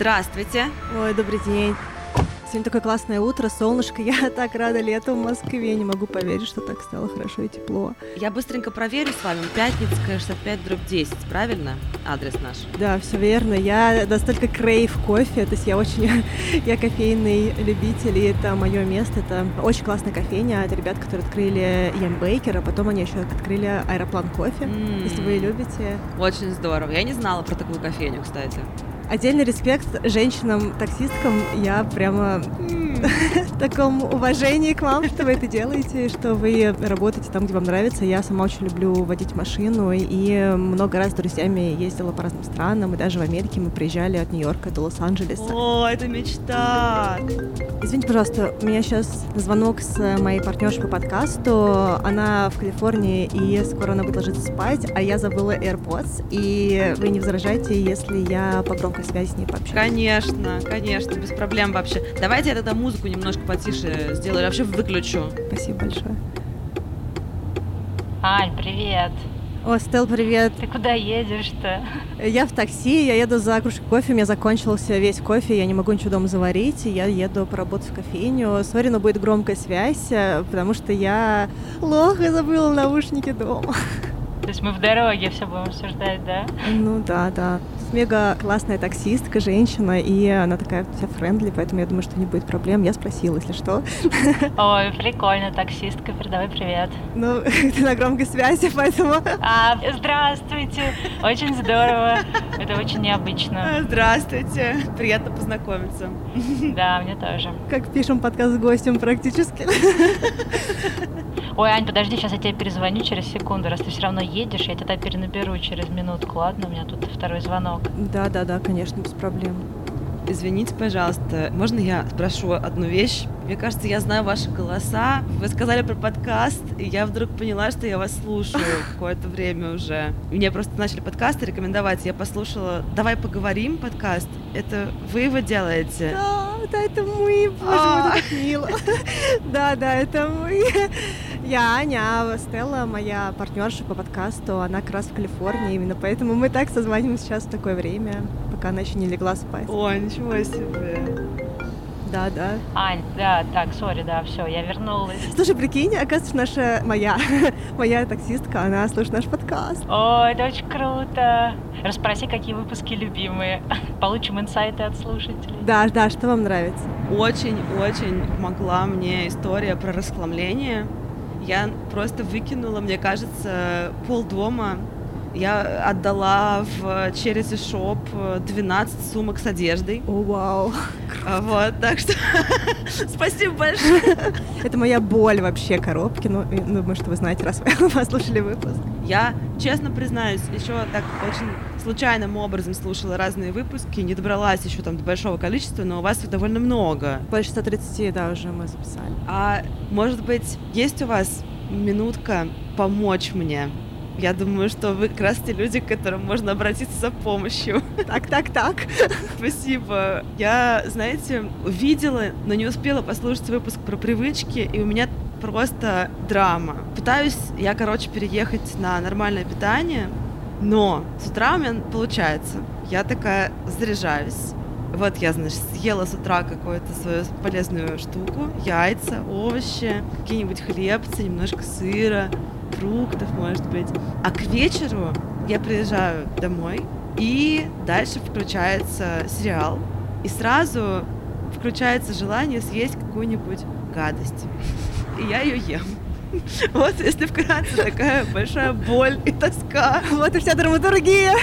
Здравствуйте. Ой, добрый день. Сегодня такое классное утро, солнышко. Я так рада лету в Москве. Не могу поверить, что так стало хорошо и тепло. Я быстренько проверю с вами. Пятницкая, 65, дробь 10, правильно? Адрес наш. Да, все верно. Я настолько крейв кофе. То есть я очень... я кофейный любитель, и это мое место. Это очень классная кофейня. Это ребят, которые открыли Ям Бейкер, а потом они еще открыли Аэроплан кофе. Mm. Если вы любите. Очень здорово. Я не знала про такую кофейню, кстати. Отдельный респект женщинам-таксисткам. Я прямо таком уважении к вам, что вы это делаете, что вы работаете там, где вам нравится. Я сама очень люблю водить машину и много раз с друзьями ездила по разным странам, и даже в Америке мы приезжали от Нью-Йорка до Лос-Анджелеса. О, это мечта! Извините, пожалуйста, у меня сейчас звонок с моей партнершей по подкасту. Она в Калифорнии, и скоро она будет ложиться спать, а я забыла AirPods, и вы не возражайте, если я по громкой связи с ней пообщаюсь? Конечно, конечно, без проблем вообще. Давайте я тогда музыку немножко потише сделаю, вообще выключу. Спасибо большое. Ань, привет. О, Стел, привет. Ты куда едешь-то? Я в такси, я еду за кружкой кофе, у меня закончился весь кофе, я не могу ничего дома заварить, я еду поработать в кофейню. Сори, но будет громкая связь, э, потому что я лох и забыла наушники дома. То есть мы в дороге все будем обсуждать, да? Ну да, да мега классная таксистка, женщина, и она такая вся френдли, поэтому я думаю, что не будет проблем. Я спросила, если что. Ой, прикольно, таксистка, передавай привет. Ну, ты на громкой связи, поэтому... А, здравствуйте, очень здорово, это очень необычно. Здравствуйте, приятно познакомиться. Да, мне тоже. Как пишем подкаст с гостем практически. Ой, Ань, подожди, сейчас я тебе перезвоню через секунду. Раз ты все равно едешь, я тебя перенаберу через минутку, ладно? У меня тут второй звонок. Да, да, да, конечно, без проблем. Извините, пожалуйста, можно я спрошу одну вещь? Мне кажется, я знаю ваши голоса. Вы сказали про подкаст, и я вдруг поняла, что я вас слушаю какое-то время уже. Мне просто начали подкасты рекомендовать. Я послушала «Давай поговорим» подкаст. Это вы его делаете? Да, да, это мы. Боже мой, это так мило. Да, да, это мы. Я Аня, а Стелла, моя партнерша по подкасту, она как раз в Калифорнии, именно поэтому мы так созваниваемся сейчас в такое время, пока она еще не легла спать. О, ничего себе. Да, да. Ань, да, так, сори, да, все, я вернулась. Слушай, прикинь, оказывается, наша, моя, моя таксистка, она слушает наш подкаст. О, это очень круто. Расспроси, какие выпуски любимые. Получим инсайты от слушателей. Да, да, что вам нравится? Очень-очень помогла мне история про расхламление я просто выкинула, мне кажется, пол дома. Я отдала в Charity Shop 12 сумок с одеждой. О, вау. А, вот, так что спасибо большое. Это моя боль вообще коробки. Ну, думаю, что вы знаете, раз вы послушали выпуск. Я, честно признаюсь, еще так очень случайным образом слушала разные выпуски, не добралась еще там до большого количества, но у вас их довольно много. Больше 130, да, уже мы записали. А может быть, есть у вас минутка помочь мне? Я думаю, что вы как раз те люди, к которым можно обратиться за помощью. Так, так, так. Спасибо. Я, знаете, видела, но не успела послушать выпуск про привычки, и у меня просто драма. Пытаюсь я, короче, переехать на нормальное питание, но с утра у меня получается. Я такая заряжаюсь. Вот я, значит, съела с утра какую-то свою полезную штуку, яйца, овощи, какие-нибудь хлебцы, немножко сыра, фруктов, может быть. А к вечеру я приезжаю домой, и дальше включается сериал, и сразу включается желание съесть какую-нибудь гадость. И я ее ем. Вот, если вкратце, такая большая боль и тоска. Вот и вся драматургия.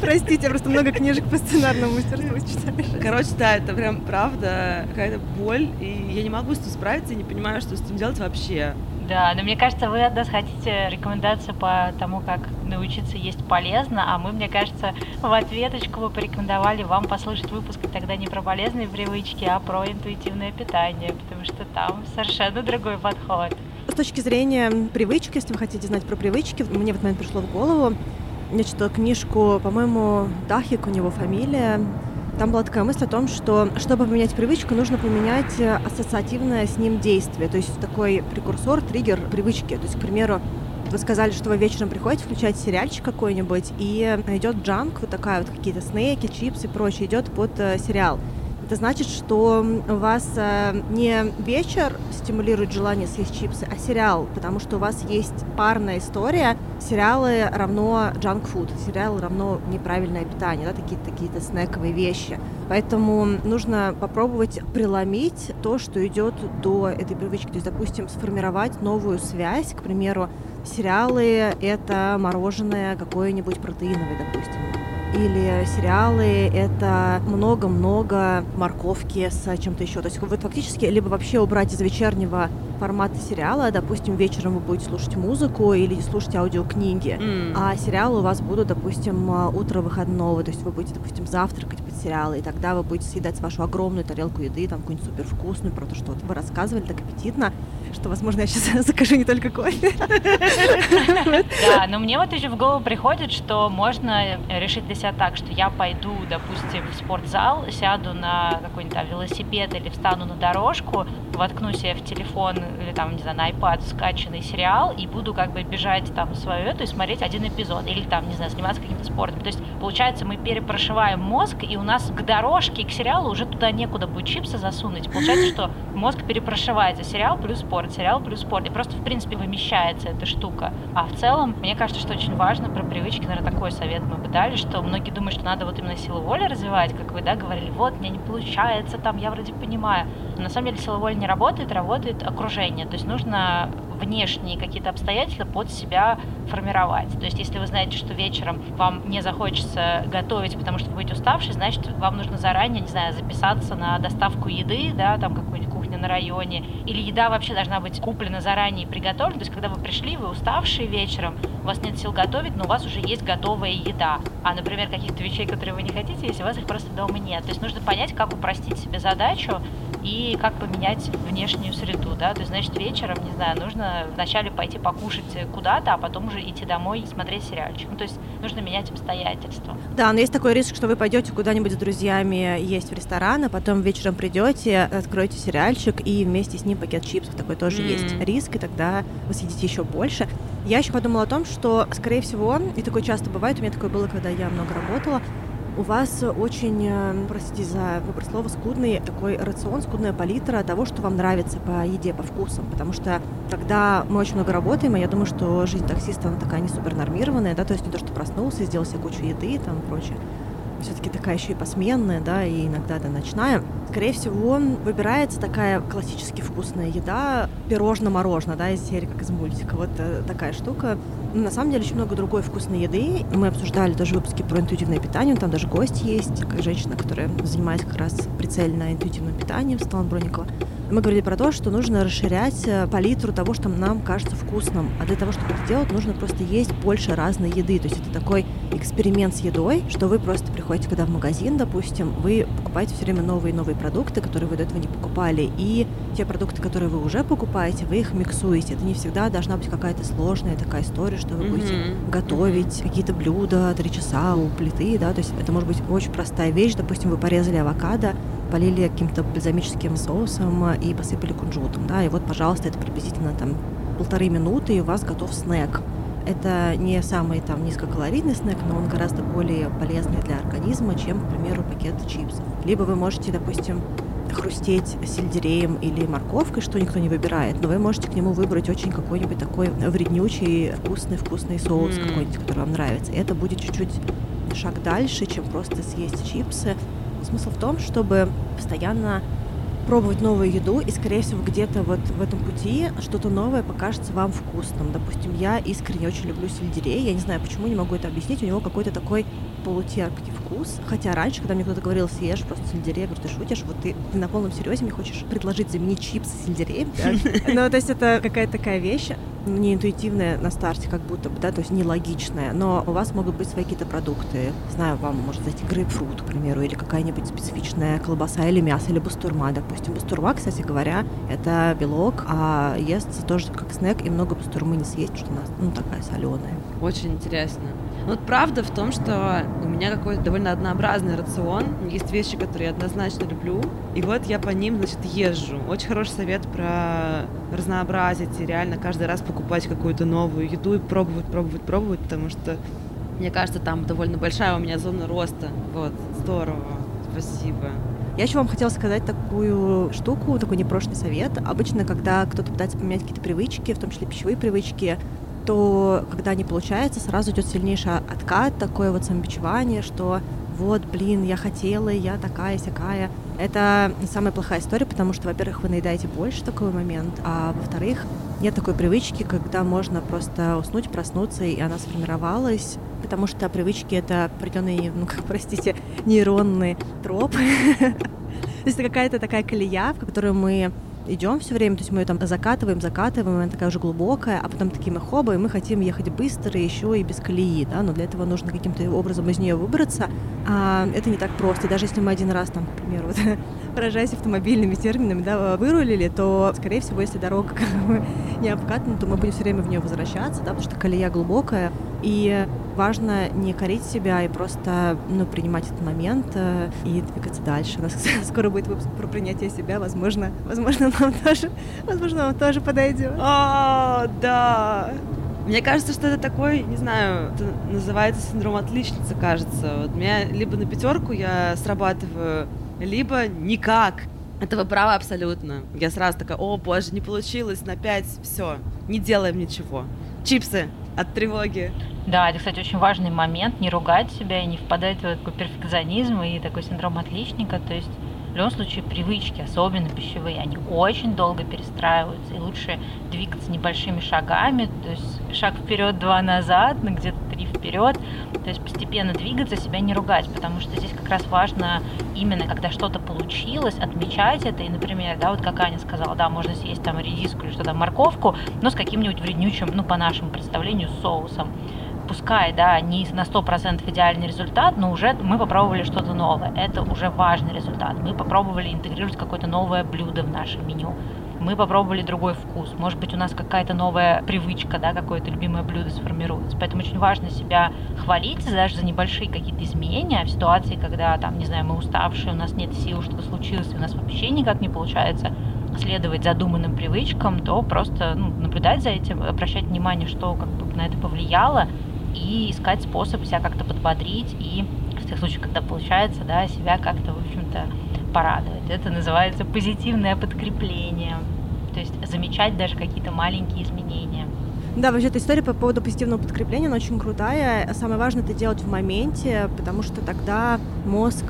Простите, просто много книжек по сценарному мастерству читаешь. Короче, да, это прям правда какая-то боль, и я не могу с этим справиться, и не понимаю, что с этим делать вообще. Да, но мне кажется, вы от нас хотите рекомендацию по тому, как научиться есть полезно, а мы, мне кажется, в ответочку порекомендовали вам послушать выпуск тогда не про полезные привычки, а про интуитивное питание, потому что там совершенно другой подход. С точки зрения привычек, если вы хотите знать про привычки, мне в этот момент пришло в голову, я читала книжку, по-моему, Дахик у него фамилия, там была такая мысль о том, что чтобы поменять привычку, нужно поменять ассоциативное с ним действие, то есть такой прекурсор, триггер привычки. То есть, к примеру, Вы сказали, что вы вечером приходите включать сериальчик какой-нибудь, и идет джанк, вот такая вот какие-то снеки, чипсы и прочее, идет под э, сериал. Это значит, что у вас э, не вечер стимулирует желание съесть чипсы, а сериал, потому что у вас есть парная история. Сериалы равно junk food, сериал равно неправильное питание, да, такие какие-то снековые вещи. Поэтому нужно попробовать преломить то, что идет до этой привычки. То есть, допустим, сформировать новую связь, к примеру, сериалы — это мороженое какое-нибудь протеиновое, допустим или сериалы, это много-много морковки с чем-то еще. То есть вы фактически либо вообще убрать из вечернего формата сериала, допустим, вечером вы будете слушать музыку или слушать аудиокниги, mm. а сериалы у вас будут, допустим, утро выходного, то есть вы будете, допустим, завтракать сериалы, и тогда вы будете съедать вашу огромную тарелку еды, там какую-нибудь супер вкусную, про то, что вот вы рассказывали так аппетитно, что, возможно, я сейчас закажу не только кофе. Да, но мне вот еще в голову приходит, что можно решить для себя так, что я пойду, допустим, в спортзал, сяду на какой-нибудь велосипед или встану на дорожку, воткну себе в телефон или там, не знаю, на iPad скачанный сериал и буду как бы бежать там свою эту и смотреть один эпизод или там, не знаю, заниматься каким-то спортом. То есть, получается, мы перепрошиваем мозг, и у нас к дорожке к сериалу уже туда некуда будет чипсы засунуть. Получается, что мозг перепрошивается сериал плюс спорт, сериал плюс спорт. И просто, в принципе, вымещается эта штука. А в целом, мне кажется, что очень важно про привычки, наверное, такой совет мы бы дали, что многие думают, что надо вот именно силу воли развивать, как вы, да, говорили, вот, мне не получается, там, я вроде понимаю. Но на самом деле сила воли не работает, работает окружение. То есть нужно внешние какие-то обстоятельства под себя формировать. То есть, если вы знаете, что вечером вам не захочется готовить, потому что вы будете уставший, значит, вам нужно заранее, не знаю, записаться на доставку еды, да, там какую-нибудь кухню на районе, или еда вообще должна быть куплена заранее и приготовлена. То есть, когда вы пришли, вы уставшие вечером, у вас нет сил готовить, но у вас уже есть готовая еда. А, например, каких-то вещей, которые вы не хотите, если у вас их просто дома нет. То есть, нужно понять, как упростить себе задачу, и как поменять внешнюю среду, да, то есть, значит, вечером, не знаю, нужно вначале пойти покушать куда-то, а потом уже идти домой и смотреть сериальчик. Ну, то есть нужно менять обстоятельства. Да, но есть такой риск, что вы пойдете куда-нибудь с друзьями есть в ресторан, а потом вечером придете, откроете сериальчик и вместе с ним пакет чипсов. Такой тоже mm. есть риск, и тогда вы съедите еще больше. Я еще подумала о том, что, скорее всего, и такое часто бывает, у меня такое было, когда я много работала, у вас очень, э, простите за выбор слова, скудный такой рацион, скудная палитра того, что вам нравится по еде, по вкусам. Потому что когда мы очень много работаем, и я думаю, что жизнь таксиста, она такая не супер нормированная, да, то есть не то, что проснулся, сделал себе кучу еды и там прочее. Все-таки такая еще и посменная, да, и иногда да, ночная. Скорее всего, выбирается такая классически вкусная еда, пирожно-морожено, да, из серии, как из мультика. Вот э, такая штука. На самом деле очень много другой вкусной еды. Мы обсуждали тоже выпуски про интуитивное питание. Там даже гость есть, как женщина, которая занимается как раз прицельно интуитивным питанием, Светлана Броникова. Мы говорили про то, что нужно расширять э, палитру того, что нам кажется вкусным. А для того, чтобы это делать, нужно просто есть больше разной еды. То есть это такой эксперимент с едой, что вы просто приходите, когда в магазин, допустим, вы покупаете все время новые и новые продукты, которые вы до этого не покупали, и те продукты, которые вы уже покупаете, вы их миксуете. Это не всегда должна быть какая-то сложная такая история, что вы mm-hmm. будете готовить какие-то блюда три часа у плиты, да, то есть это может быть очень простая вещь. Допустим, вы порезали авокадо, полили каким-то бальзамическим соусом и посыпали кунжутом, да, и вот, пожалуйста, это приблизительно там полторы минуты, и у вас готов снэк. Это не самый там низкокалорийный снэк, но он гораздо более полезный для организма, чем, к примеру, пакет чипсов. Либо вы можете, допустим, хрустеть сельдереем или морковкой, что никто не выбирает, но вы можете к нему выбрать очень какой-нибудь такой вреднючий, вкусный-вкусный соус mm. какой-нибудь, который вам нравится. И это будет чуть-чуть шаг дальше, чем просто съесть чипсы. Смысл в том, чтобы постоянно пробовать новую еду, и, скорее всего, где-то вот в этом пути что-то новое покажется вам вкусным. Допустим, я искренне очень люблю сельдерей, я не знаю, почему, не могу это объяснить, у него какой-то такой полутерпкий вкус. Хотя раньше, когда мне кто-то говорил, съешь просто сельдерей, я говорю, ты шутишь, вот ты, ты на полном серьезе мне хочешь предложить заменить чипсы сельдереем? Ну, то есть это какая-то такая вещь, не интуитивная на старте, как будто бы, да, то есть нелогичная, но у вас могут быть свои какие-то продукты. Знаю, вам может зайти грейпфрут, к примеру, или какая-нибудь специфичная колбаса или мясо, или бастурма, допустим. Бастурма, кстати говоря, это белок, а ест тоже как снэк, и много бастурмы не съесть, что она, ну, такая соленая. Очень интересно. Ну, вот правда в том, что у меня довольно довольно однообразный рацион. Есть вещи, которые я однозначно люблю. И вот я по ним, значит, езжу. Очень хороший совет про разнообразить и реально каждый раз покупать какую-то новую еду и пробовать, пробовать, пробовать, потому что мне кажется, там довольно большая у меня зона роста. Вот, здорово. Спасибо. Я еще вам хотела сказать такую штуку, такой непрошенный совет. Обычно, когда кто-то пытается поменять какие-то привычки, в том числе пищевые привычки, то когда не получается, сразу идет сильнейший откат, такое вот самобичевание, что вот, блин, я хотела, я такая, сякая. Это самая плохая история, потому что, во-первых, вы наедаете больше в такой момент, а во-вторых, нет такой привычки, когда можно просто уснуть, проснуться, и она сформировалась, потому что привычки — это определенные, ну, как, простите, нейронные тропы. То есть это какая-то такая колея, в которую мы идем все время, то есть мы ее там закатываем, закатываем, она такая уже глубокая, а потом такие мы хоба, и мы хотим ехать быстро, еще и без колеи, да, но для этого нужно каким-то образом из нее выбраться, а это не так просто, даже если мы один раз там, к примеру, вот, выражаясь автомобильными терминами, да, вырулили, то, скорее всего, если дорога как бы не обкатана, то мы будем все время в нее возвращаться, да, потому что колея глубокая, и важно не корить себя и просто ну, принимать этот момент э, и двигаться дальше. У нас скоро будет выпуск про принятие себя, возможно, возможно, нам тоже, возможно, нам тоже подойдет. О, да. Мне кажется, что это такой, не знаю, это называется синдром отличницы, кажется. Вот меня либо на пятерку я срабатываю, либо никак. Это вы правы абсолютно. Я сразу такая, о боже, не получилось, на пять, все, не делаем ничего. Чипсы от тревоги. Да, это, кстати, очень важный момент, не ругать себя и не впадать в такой перфекционизм и такой синдром отличника. То есть в любом случае привычки, особенно пищевые, они очень долго перестраиваются, и лучше двигаться небольшими шагами, то есть шаг вперед, два назад, на где-то вперед, то есть постепенно двигаться, себя не ругать, потому что здесь как раз важно именно, когда что-то получилось, отмечать это, и, например, да, вот как Аня сказала, да, можно съесть там редиску или что-то, морковку, но с каким-нибудь вреднючим, ну, по нашему представлению, соусом пускай, да, не на 100% идеальный результат, но уже мы попробовали что-то новое. Это уже важный результат. Мы попробовали интегрировать какое-то новое блюдо в наше меню. Мы попробовали другой вкус. Может быть, у нас какая-то новая привычка, да, какое-то любимое блюдо сформируется. Поэтому очень важно себя хвалить даже за небольшие какие-то изменения в ситуации, когда, там, не знаю, мы уставшие, у нас нет сил, что-то случилось, и у нас вообще никак не получается следовать задуманным привычкам, то просто ну, наблюдать за этим, обращать внимание, что как бы на это повлияло, и искать способ себя как-то подбодрить и в тех случаях, когда получается, да, себя как-то, в общем-то, порадовать. Это называется позитивное подкрепление. То есть замечать даже какие-то маленькие изменения. Да, вообще эта история по поводу позитивного подкрепления, она очень крутая. Самое важное это делать в моменте, потому что тогда мозг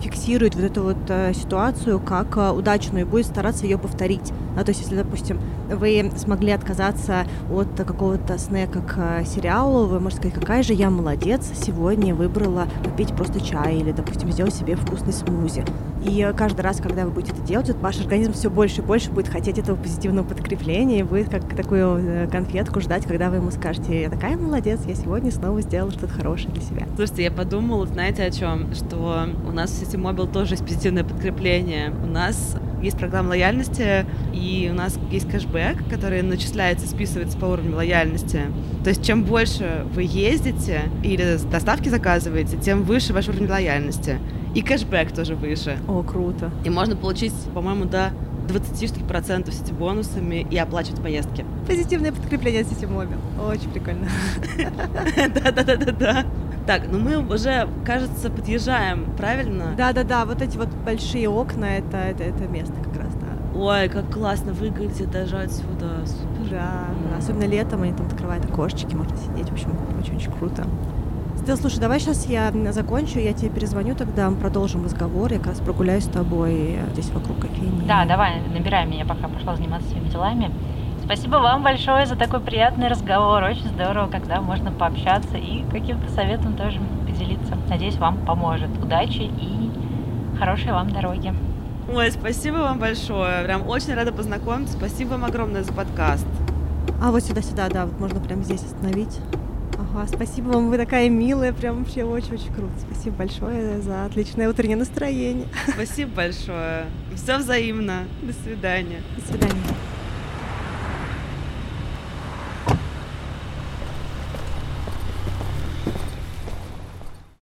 фиксирует вот эту вот э, ситуацию как э, удачную и будет стараться ее повторить. А, то есть, если, допустим, вы смогли отказаться от какого-то снека к сериалу, вы можете сказать, какая же я молодец, сегодня выбрала попить просто чай или, допустим, сделать себе вкусный смузи. И каждый раз, когда вы будете это делать, вот ваш организм все больше и больше будет хотеть этого позитивного подкрепления и будет как такую э, конфетку ждать, когда вы ему скажете, я такая молодец, я сегодня снова сделала что-то хорошее для себя. Слушайте, я подумала, знаете о чем? Что у нас в сети Мобил тоже есть позитивное подкрепление. У нас есть программа лояльности, и у нас есть кэшбэк, который начисляется, списывается по уровню лояльности. То есть чем больше вы ездите или доставки заказываете, тем выше ваш уровень лояльности. И кэшбэк тоже выше. О, круто. И можно получить, по-моему, до 20 что ли, процентов сети бонусами и оплачивать поездки. Позитивное подкрепление сети мобил. Очень прикольно. Да-да-да-да-да. Так, ну мы уже, кажется, подъезжаем, правильно? Да-да-да, вот эти вот большие окна, это, это, это место как раз, да. Ой, как классно выглядит даже отсюда. Супер. Да, да, особенно летом они там открывают окошечки, можно сидеть, в общем, очень-очень круто. Стел, слушай, давай сейчас я закончу, я тебе перезвоню тогда, мы продолжим разговор, я как раз прогуляюсь с тобой здесь вокруг кофейни. Да, давай, набирай меня, пока пошла заниматься своими делами. Спасибо вам большое за такой приятный разговор. Очень здорово, когда можно пообщаться и каким-то советом тоже поделиться. Надеюсь, вам поможет. Удачи и хорошей вам дороги. Ой, спасибо вам большое. Прям очень рада познакомиться. Спасибо вам огромное за подкаст. А вот сюда-сюда, да, вот можно прямо здесь остановить. Ага, спасибо вам, вы такая милая, прям вообще очень-очень круто. Спасибо большое за отличное утреннее настроение. Спасибо большое. Все взаимно. До свидания. До свидания.